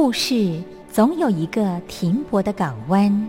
故事总有一个停泊的港湾。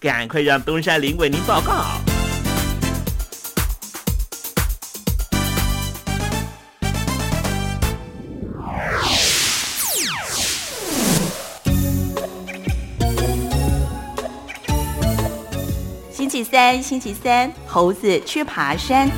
赶快让东山林为您报告。星期三，星期三，猴子去爬山。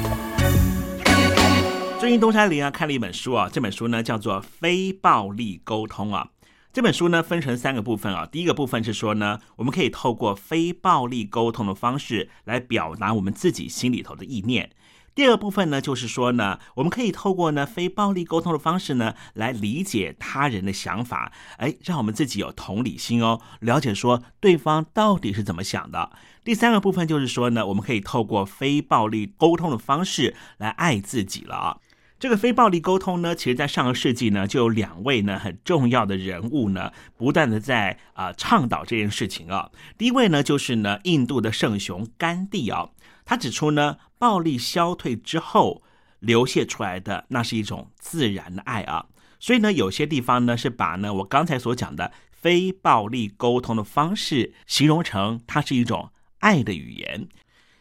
最近东山林啊看了一本书啊，这本书呢叫做《非暴力沟通》啊。这本书呢分成三个部分啊，第一个部分是说呢，我们可以透过非暴力沟通的方式来表达我们自己心里头的意念。第二个部分呢，就是说呢，我们可以透过呢非暴力沟通的方式呢，来理解他人的想法，哎，让我们自己有同理心哦，了解说对方到底是怎么想的。第三个部分就是说呢，我们可以透过非暴力沟通的方式来爱自己了啊。这个非暴力沟通呢，其实在上个世纪呢，就有两位呢很重要的人物呢，不断的在啊倡导这件事情啊。第一位呢，就是呢印度的圣雄甘地啊，他指出呢，暴力消退之后流泻出来的，那是一种自然的爱啊。所以呢，有些地方呢是把呢我刚才所讲的非暴力沟通的方式形容成它是一种爱的语言。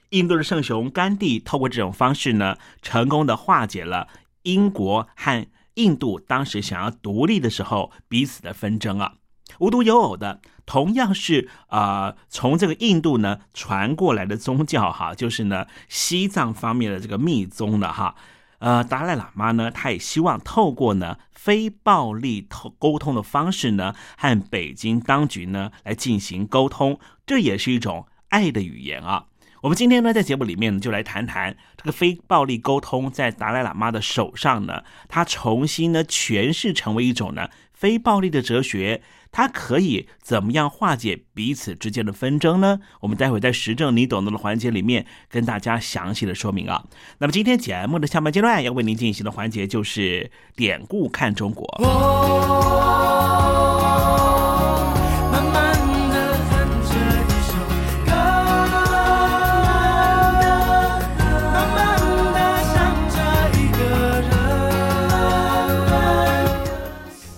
印度的圣雄甘地透过这种方式呢，成功的化解了。英国和印度当时想要独立的时候，彼此的纷争啊，无独有偶的，同样是啊，从这个印度呢传过来的宗教哈，就是呢西藏方面的这个密宗的哈，呃，达赖喇嘛呢，他也希望透过呢非暴力沟沟通的方式呢，和北京当局呢来进行沟通，这也是一种爱的语言啊。我们今天呢，在节目里面呢就来谈谈这个非暴力沟通，在达赖喇嘛的手上呢，他重新呢诠释成为一种呢非暴力的哲学，它可以怎么样化解彼此之间的纷争呢？我们待会在实证你懂得的环节里面跟大家详细的说明啊。那么今天节目的下半阶段要为您进行的环节就是典故看中国。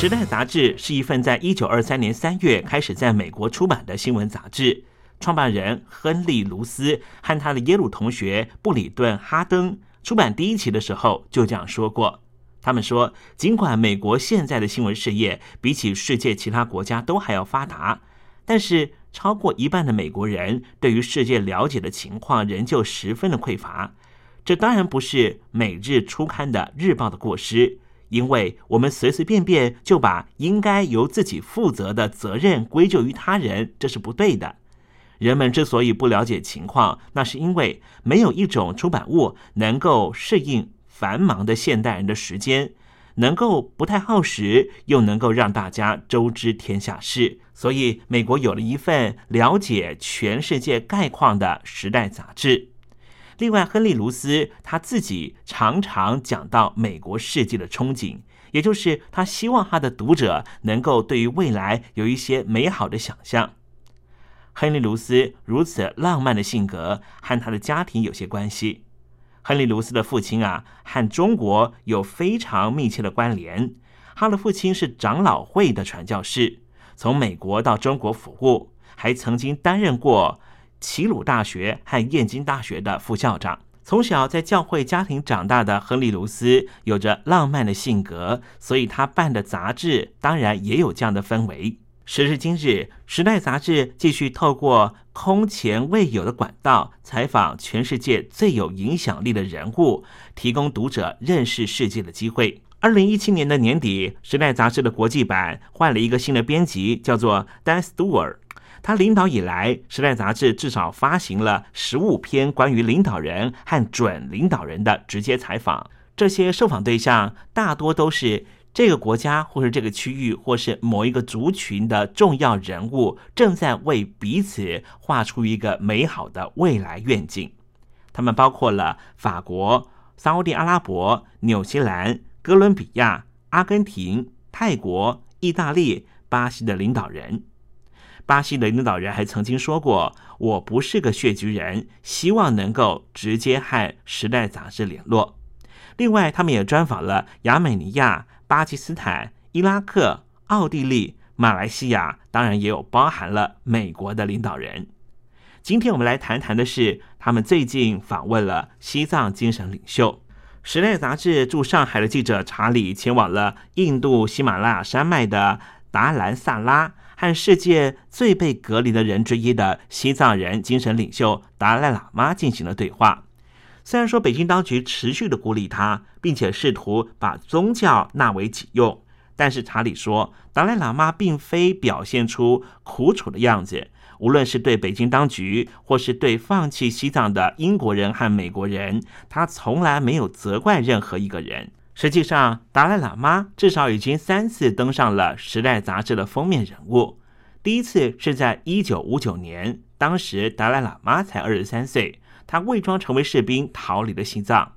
时代》杂志是一份在一九二三年三月开始在美国出版的新闻杂志。创办人亨利·卢斯和他的耶鲁同学布里顿·哈登出版第一期的时候就这样说过：“他们说，尽管美国现在的新闻事业比起世界其他国家都还要发达，但是超过一半的美国人对于世界了解的情况仍旧十分的匮乏。这当然不是每日初刊的日报的过失。”因为我们随随便便就把应该由自己负责的责任归咎于他人，这是不对的。人们之所以不了解情况，那是因为没有一种出版物能够适应繁忙的现代人的时间，能够不太耗时，又能够让大家周知天下事。所以，美国有了一份了解全世界概况的时代杂志。另外，亨利·卢斯他自己常常讲到美国世界的憧憬，也就是他希望他的读者能够对于未来有一些美好的想象。亨利·卢斯如此浪漫的性格和他的家庭有些关系。亨利·卢斯的父亲啊，和中国有非常密切的关联。他的父亲是长老会的传教士，从美国到中国服务，还曾经担任过。齐鲁大学和燕京大学的副校长，从小在教会家庭长大的亨利·卢斯有着浪漫的性格，所以他办的杂志当然也有这样的氛围。时至今日，《时代》杂志继续透过空前未有的管道采访全世界最有影响力的人物，提供读者认识世界的机会。二零一七年的年底，《时代》杂志的国际版换了一个新的编辑，叫做 Dan Stewart。他领导以来，《时代》杂志至少发行了十五篇关于领导人和准领导人的直接采访。这些受访对象大多都是这个国家，或是这个区域，或是某一个族群的重要人物，正在为彼此画出一个美好的未来愿景。他们包括了法国、沙地阿拉伯、纽西兰、哥伦比亚、阿根廷、泰国、意大利、巴西的领导人。巴西的领导人还曾经说过：“我不是个血局人，希望能够直接和《时代》杂志联络。”另外，他们也专访了亚美尼亚、巴基斯坦、伊拉克、奥地利、马来西亚，当然也有包含了美国的领导人。今天我们来谈谈的是，他们最近访问了西藏精神领袖。《时代》杂志驻上海的记者查理前往了印度喜马拉雅山脉的达兰萨拉。和世界最被隔离的人之一的西藏人精神领袖达赖喇嘛进行了对话。虽然说北京当局持续的孤立他，并且试图把宗教纳为己用，但是查理说，达赖喇嘛并非表现出苦楚的样子。无论是对北京当局，或是对放弃西藏的英国人和美国人，他从来没有责怪任何一个人。实际上，达赖喇嘛至少已经三次登上了《时代》杂志的封面人物。第一次是在一九五九年，当时达赖喇嘛才二十三岁，他伪装成为士兵逃离了西藏。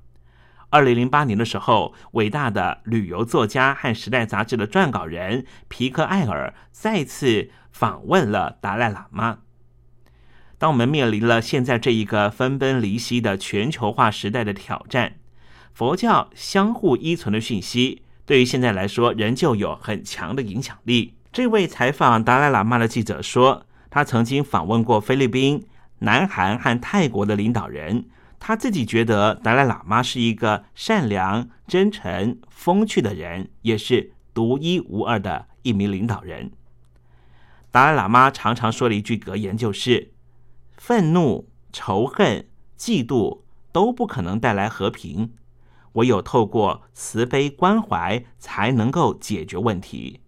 二零零八年的时候，伟大的旅游作家和《时代》杂志的撰稿人皮克艾尔再次访问了达赖喇嘛。当我们面临了现在这一个分崩离析的全球化时代的挑战。佛教相互依存的讯息，对于现在来说，仍旧有很强的影响力。这位采访达赖喇嘛的记者说，他曾经访问过菲律宾、南韩和泰国的领导人，他自己觉得达赖喇嘛是一个善良、真诚、风趣的人，也是独一无二的一名领导人。达赖喇嘛常常说了一句格言，就是：“愤怒、仇恨、嫉妒都不可能带来和平，唯有透过慈悲关怀才能够解决问题。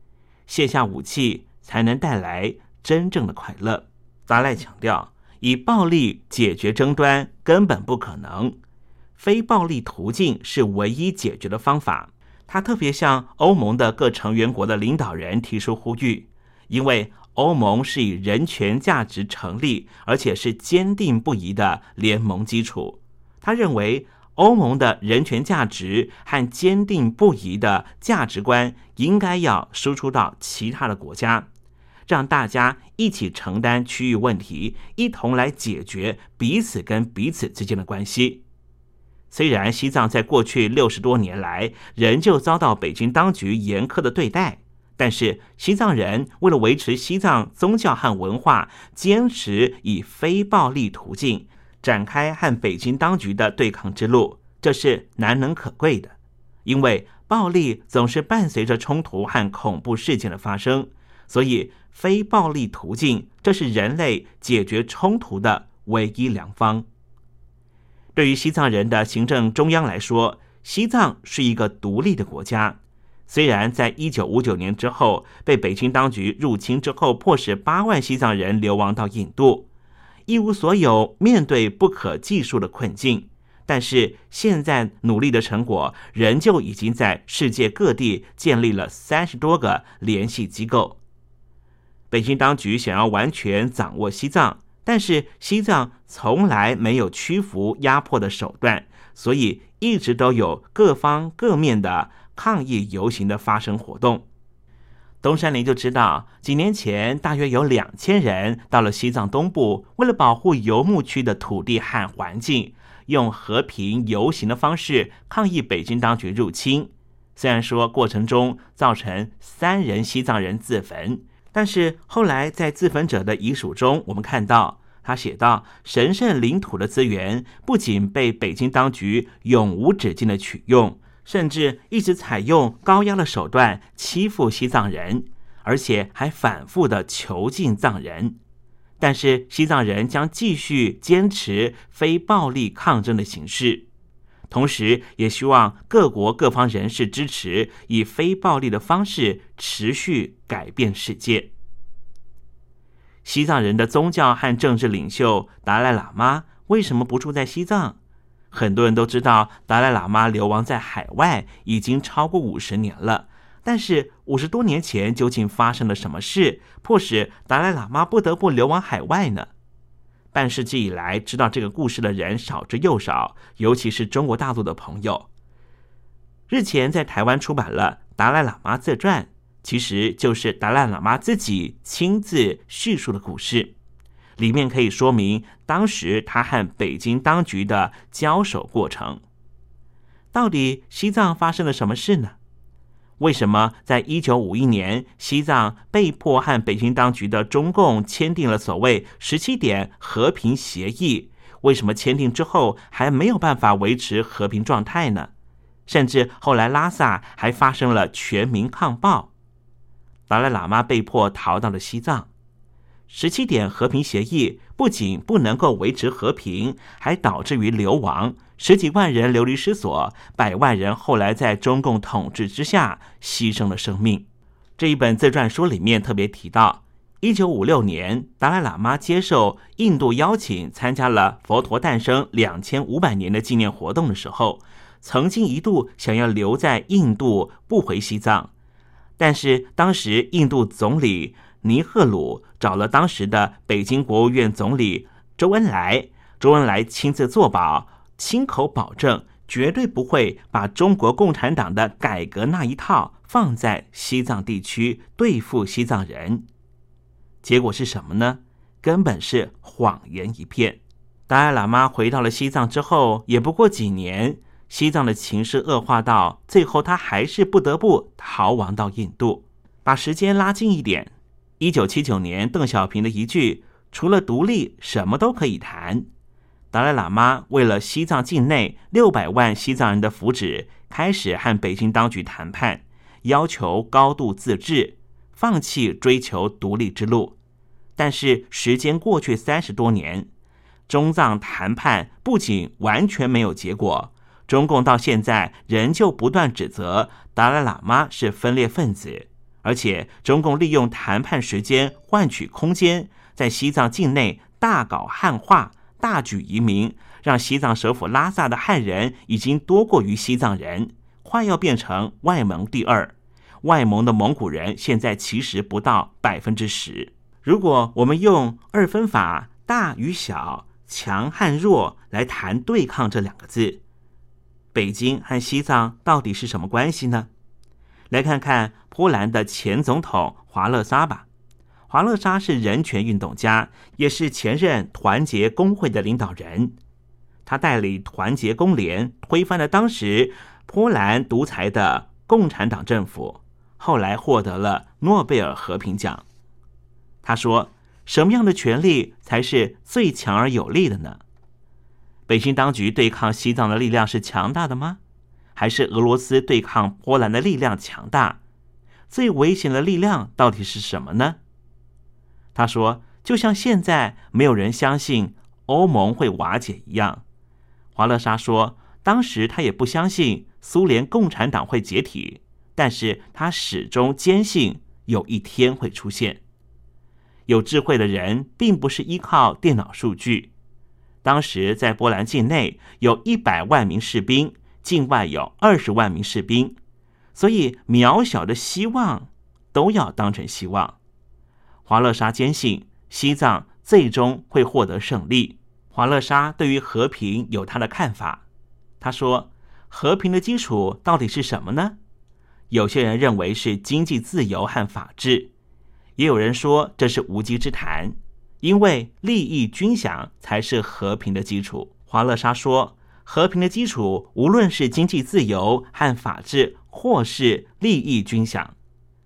卸下武器，才能带来真正的快乐。达赖强调，以暴力解决争端根本不可能，非暴力途径是唯一解决的方法。他特别向欧盟的各成员国的领导人提出呼吁，因为欧盟是以人权价值成立，而且是坚定不移的联盟基础。他认为，欧盟的人权价值和坚定不移的价值观应该要输出到其他的国家，让大家一起承担区域问题，一同来解决彼此跟彼此之间的关系。虽然西藏在过去六十多年来仍旧遭到北京当局严苛的对待，但是西藏人为了维持西藏宗教和文化，坚持以非暴力途径。展开和北京当局的对抗之路，这是难能可贵的。因为暴力总是伴随着冲突和恐怖事件的发生，所以非暴力途径，这是人类解决冲突的唯一良方。对于西藏人的行政中央来说，西藏是一个独立的国家。虽然在一九五九年之后被北京当局入侵之后，迫使八万西藏人流亡到印度。一无所有，面对不可计数的困境，但是现在努力的成果，仍旧已经在世界各地建立了三十多个联系机构。北京当局想要完全掌握西藏，但是西藏从来没有屈服压迫的手段，所以一直都有各方各面的抗议游行的发生活动。东山林就知道，几年前大约有两千人到了西藏东部，为了保护游牧区的土地和环境，用和平游行的方式抗议北京当局入侵。虽然说过程中造成三人西藏人自焚，但是后来在自焚者的遗属中，我们看到他写道：“神圣领土的资源不仅被北京当局永无止境的取用。”甚至一直采用高压的手段欺负西藏人，而且还反复的囚禁藏人。但是西藏人将继续坚持非暴力抗争的形式，同时也希望各国各方人士支持以非暴力的方式持续改变世界。西藏人的宗教和政治领袖达赖喇嘛为什么不住在西藏？很多人都知道达赖喇嘛流亡在海外已经超过五十年了，但是五十多年前究竟发生了什么事，迫使达赖喇嘛不得不流亡海外呢？半世纪以来，知道这个故事的人少之又少，尤其是中国大陆的朋友。日前在台湾出版了《达赖喇嘛自传》，其实就是达赖喇嘛自己亲自叙述的故事。里面可以说明当时他和北京当局的交手过程。到底西藏发生了什么事呢？为什么在一九五一年，西藏被迫和北京当局的中共签订了所谓“十七点和平协议”？为什么签订之后还没有办法维持和平状态呢？甚至后来拉萨还发生了全民抗暴，达赖喇嘛被迫逃到了西藏。十七点和平协议不仅不能够维持和平，还导致于流亡，十几万人流离失所，百万人后来在中共统治之下牺牲了生命。这一本自传书里面特别提到，一九五六年，达赖喇嘛接受印度邀请，参加了佛陀诞生两千五百年的纪念活动的时候，曾经一度想要留在印度不回西藏，但是当时印度总理。尼赫鲁找了当时的北京国务院总理周恩来，周恩来亲自作保，亲口保证绝对不会把中国共产党的改革那一套放在西藏地区对付西藏人。结果是什么呢？根本是谎言一片。达赖喇嘛回到了西藏之后，也不过几年，西藏的情势恶化到最后，他还是不得不逃亡到印度。把时间拉近一点。一九七九年，邓小平的一句“除了独立，什么都可以谈”，达赖喇嘛为了西藏境内六百万西藏人的福祉，开始和北京当局谈判，要求高度自治，放弃追求独立之路。但是时间过去三十多年，中藏谈判不仅完全没有结果，中共到现在仍旧不断指责达赖喇嘛是分裂分子，而且中共利用谈判时间换取空间，在西藏境内大搞汉化、大举移民，让西藏首府拉萨的汉人已经多过于西藏人，快要变成外蒙第二。外蒙的蒙古人现在其实不到百分之十。如果我们用二分法大与小、强和弱来谈对抗这两个字，北京和西藏到底是什么关系呢？来看看波兰的前总统华勒沙吧。华勒沙是人权运动家，也是前任团结工会的领导人。他带领团结工联推翻了当时波兰独裁的共产党政府。后来获得了诺贝尔和平奖。他说：“什么样的权力才是最强而有力的呢？北京当局对抗西藏的力量是强大的吗？还是俄罗斯对抗波兰的力量强大？最危险的力量到底是什么呢？”他说：“就像现在没有人相信欧盟会瓦解一样。”华勒莎说：“当时他也不相信苏联共产党会解体。”但是他始终坚信有一天会出现。有智慧的人并不是依靠电脑数据。当时在波兰境内有一百万名士兵，境外有二十万名士兵，所以渺小的希望都要当成希望。华勒沙坚信西藏最终会获得胜利。华勒沙对于和平有他的看法。他说：“和平的基础到底是什么呢？”有些人认为是经济自由和法治，也有人说这是无稽之谈，因为利益均享才是和平的基础。华勒沙说，和平的基础无论是经济自由和法治，或是利益均享，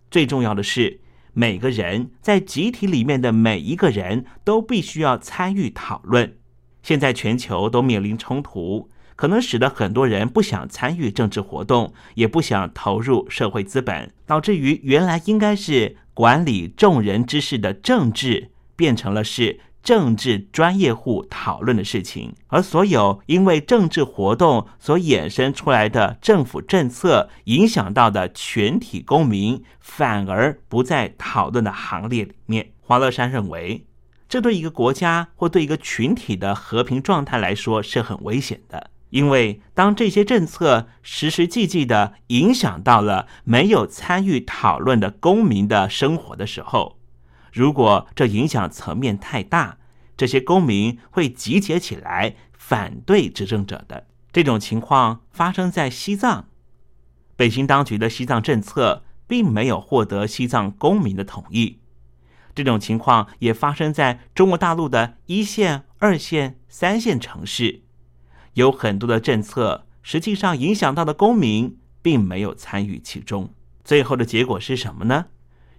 最重要的是每个人在集体里面的每一个人都必须要参与讨论。现在全球都面临冲突。可能使得很多人不想参与政治活动，也不想投入社会资本，导致于原来应该是管理众人之事的政治，变成了是政治专业户讨论的事情。而所有因为政治活动所衍生出来的政府政策影响到的全体公民，反而不在讨论的行列里面。华乐山认为，这对一个国家或对一个群体的和平状态来说是很危险的。因为当这些政策实实际际的影响到了没有参与讨论的公民的生活的时候，如果这影响层面太大，这些公民会集结起来反对执政者的。这种情况发生在西藏，北京当局的西藏政策并没有获得西藏公民的同意。这种情况也发生在中国大陆的一线、二线、三线城市。有很多的政策，实际上影响到的公民并没有参与其中。最后的结果是什么呢？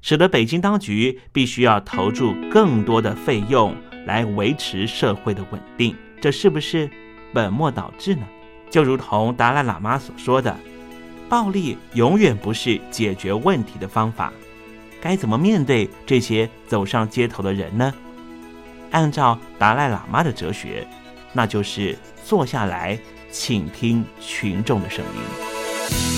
使得北京当局必须要投注更多的费用来维持社会的稳定。这是不是本末倒置呢？就如同达赖喇嘛所说的，暴力永远不是解决问题的方法。该怎么面对这些走上街头的人呢？按照达赖喇嘛的哲学，那就是。坐下来，倾听群众的声音。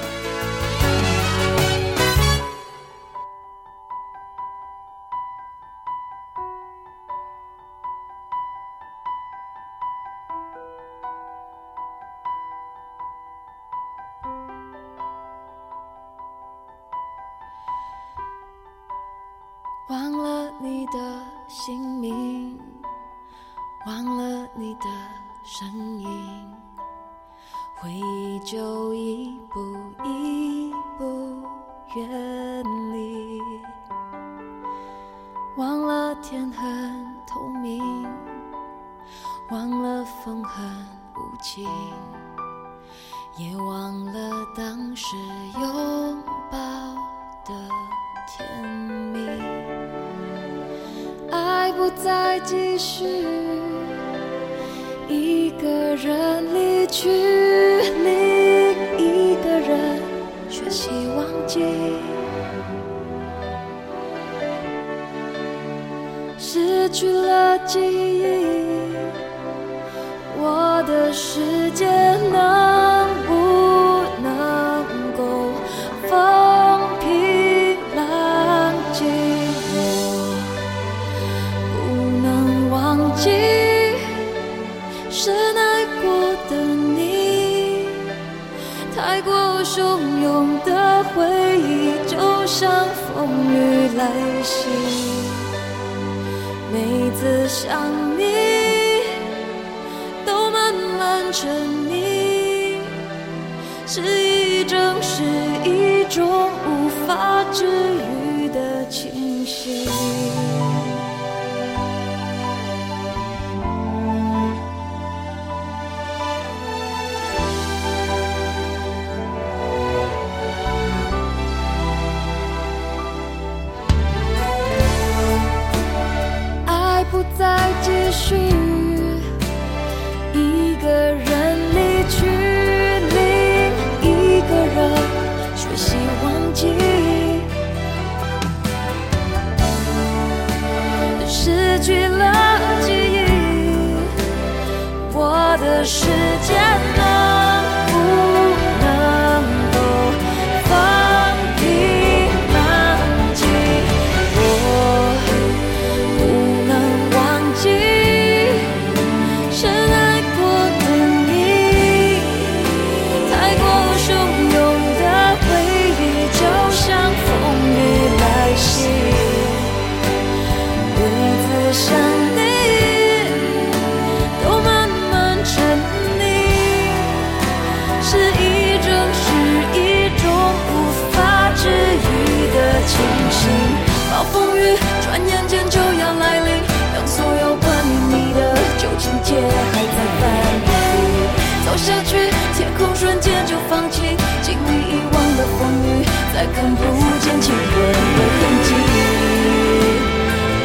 从瞬间就放弃经历遗忘的风雨再看不见亲吻的痕迹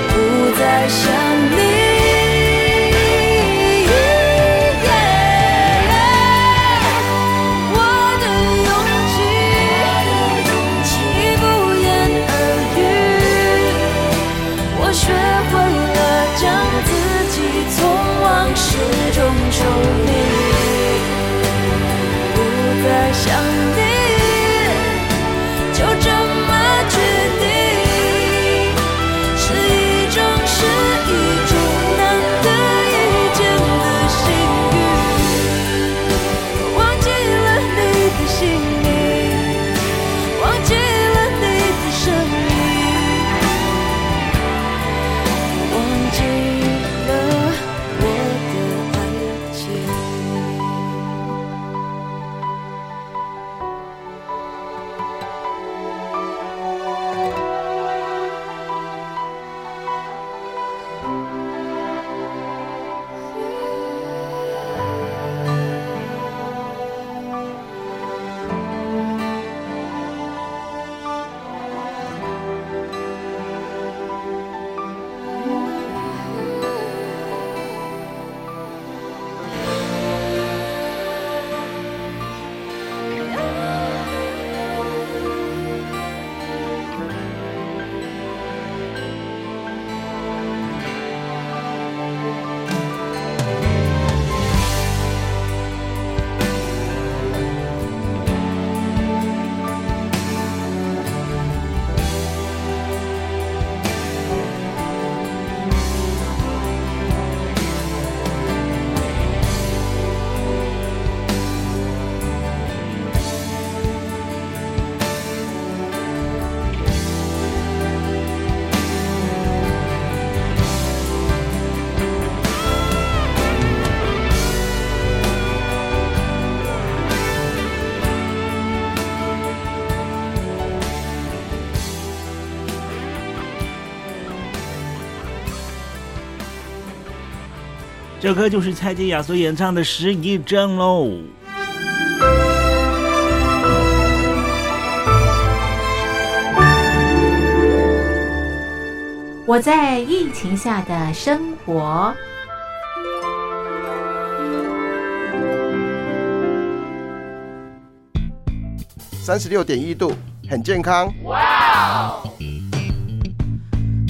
不再想这歌就是蔡健雅所演唱的《失忆症》喽。我在疫情下的生活。三十六点一度，很健康。哇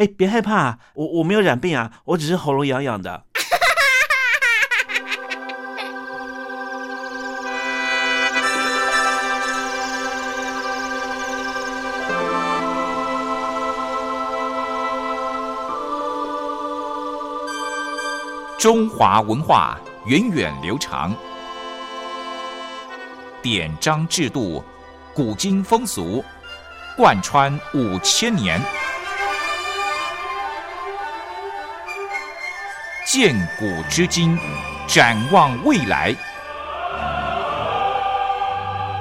哎，别害怕，我我没有染病啊，我只是喉咙痒痒的。中华文化源远流长，典章制度、古今风俗，贯穿五千年。鉴古知今，展望未来。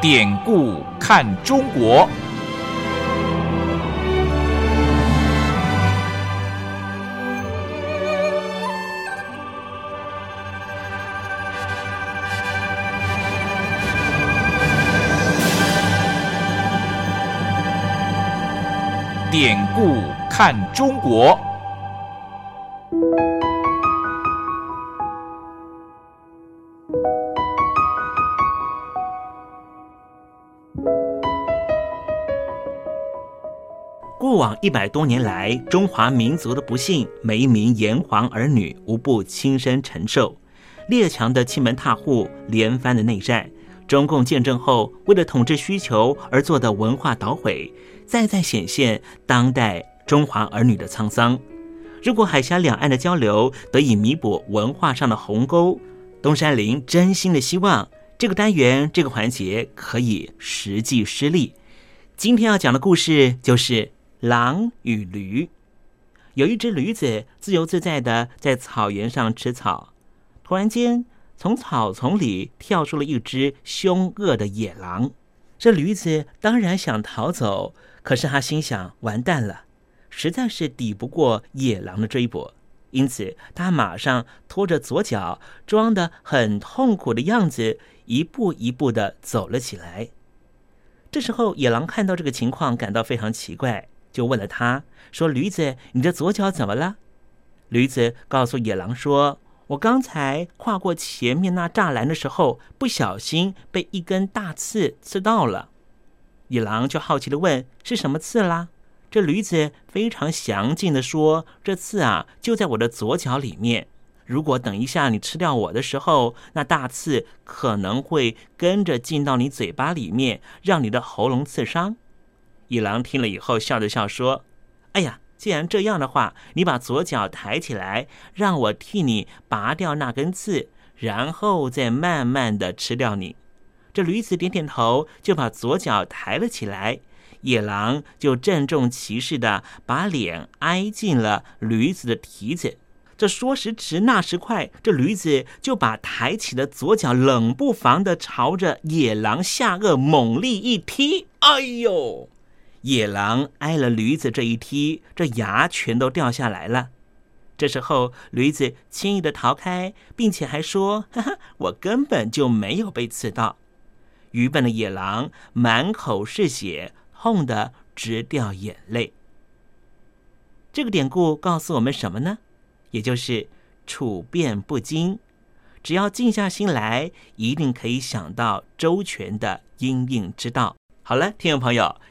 典故看中国，典故看中国。往一百多年来，中华民族的不幸，每一名炎黄儿女无不亲身承受。列强的欺门踏户，连番的内战，中共建政后为了统治需求而做的文化捣毁，再再显现当代中华儿女的沧桑。如果海峡两岸的交流得以弥补文化上的鸿沟，东山林真心的希望这个单元这个环节可以实际施力。今天要讲的故事就是。狼与驴，有一只驴子自由自在的在草原上吃草，突然间从草丛里跳出了一只凶恶的野狼。这驴子当然想逃走，可是他心想：完蛋了，实在是抵不过野狼的追捕，因此他马上拖着左脚，装的很痛苦的样子，一步一步的走了起来。这时候，野狼看到这个情况，感到非常奇怪，就问了他说：“驴子，你的左脚怎么了？”驴子告诉野狼说：“我刚才跨过前面那栅栏的时候，不小心被一根大刺刺到了。”野狼就好奇的问：“是什么刺啦？”这驴子非常详尽的说：“这刺啊，就在我的左脚里面。如果等一下你吃掉我的时候，那大刺可能会跟着进到你嘴巴里面，让你的喉咙刺伤。”野狼听了以后，笑着笑说：“哎呀，既然这样的话，你把左脚抬起来，让我替你拔掉那根刺，然后再慢慢的吃掉你。”这驴子点点头，就把左脚抬了起来。野狼就郑重其事的把脸挨进了驴子的蹄子。这说时迟，那时快，这驴子就把抬起的左脚冷不防的朝着野狼下颚猛力一踢。哎呦！野狼挨了驴子这一踢，这牙全都掉下来了。这时候，驴子轻易的逃开，并且还说：“哈哈，我根本就没有被刺到。”愚笨的野狼满口是血。痛得直掉眼泪。这个典故告诉我们什么呢？也就是处变不惊，只要静下心来，一定可以想到周全的应应之道。好了，听众朋友，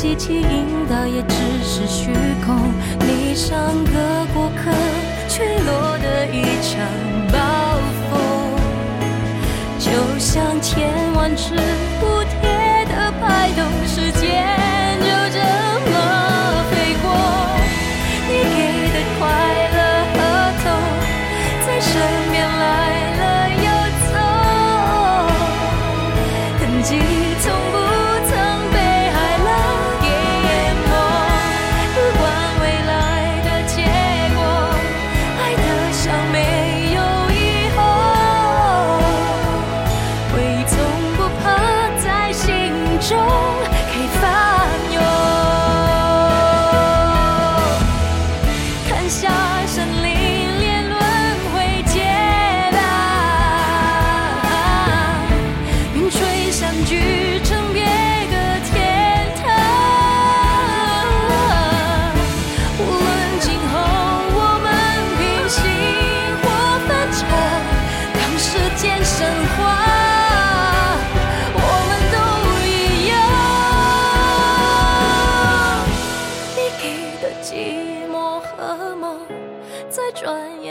机器引导也只是虚空。你像个过客，吹落的一场暴风，就像千万只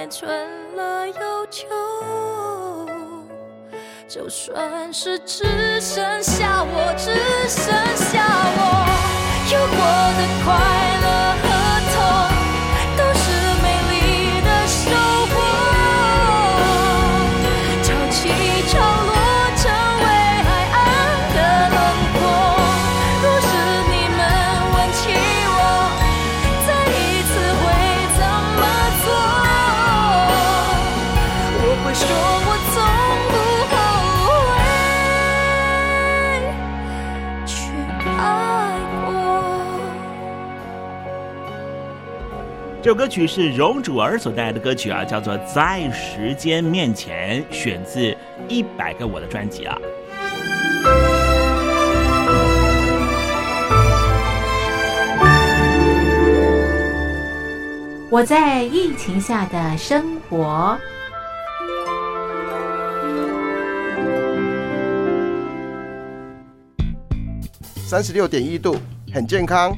春了又秋。就算是只剩下我，只剩下我，有过的快乐和首歌曲是容祖儿所带来的歌曲啊，叫做《在时间面前》，选自《一百个我》的专辑啊。我在疫情下的生活。三十六点一度，很健康。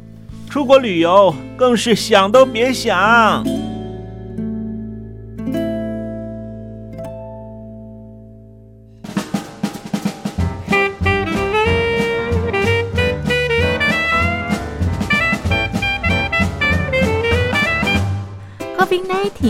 出国旅游更是想都别想。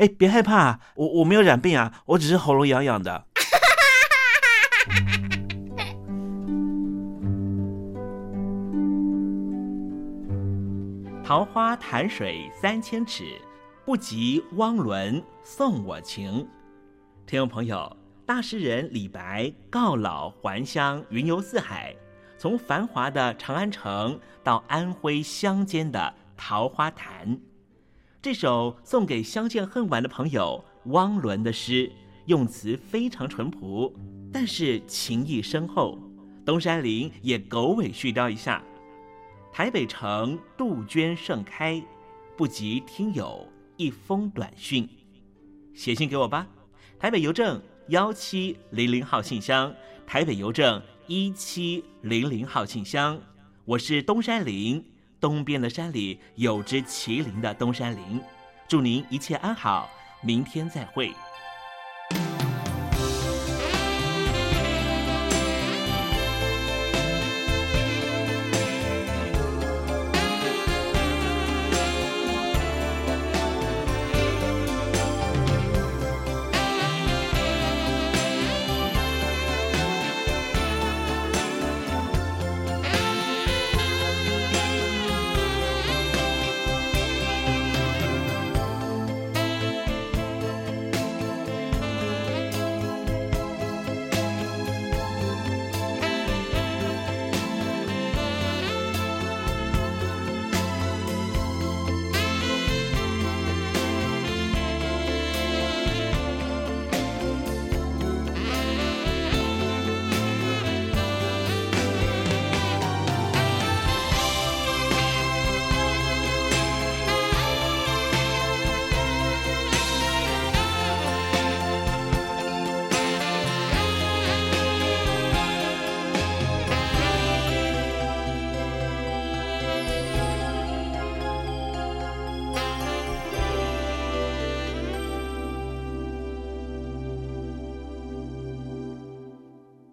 哎，别害怕，我我没有染病啊，我只是喉咙痒痒的。桃花潭水三千尺，不及汪伦送我情。听众朋友，大诗人李白告老还乡，云游四海，从繁华的长安城到安徽乡间的桃花潭。这首送给相见恨晚的朋友汪伦的诗，用词非常淳朴，但是情意深厚。东山林也狗尾续貂一下：台北城杜鹃盛开，不及听友一封短讯。写信给我吧，台北邮政幺七零零号信箱，台北邮政一七零零号信箱。我是东山林。东边的山里有只麒麟的东山林，祝您一切安好，明天再会。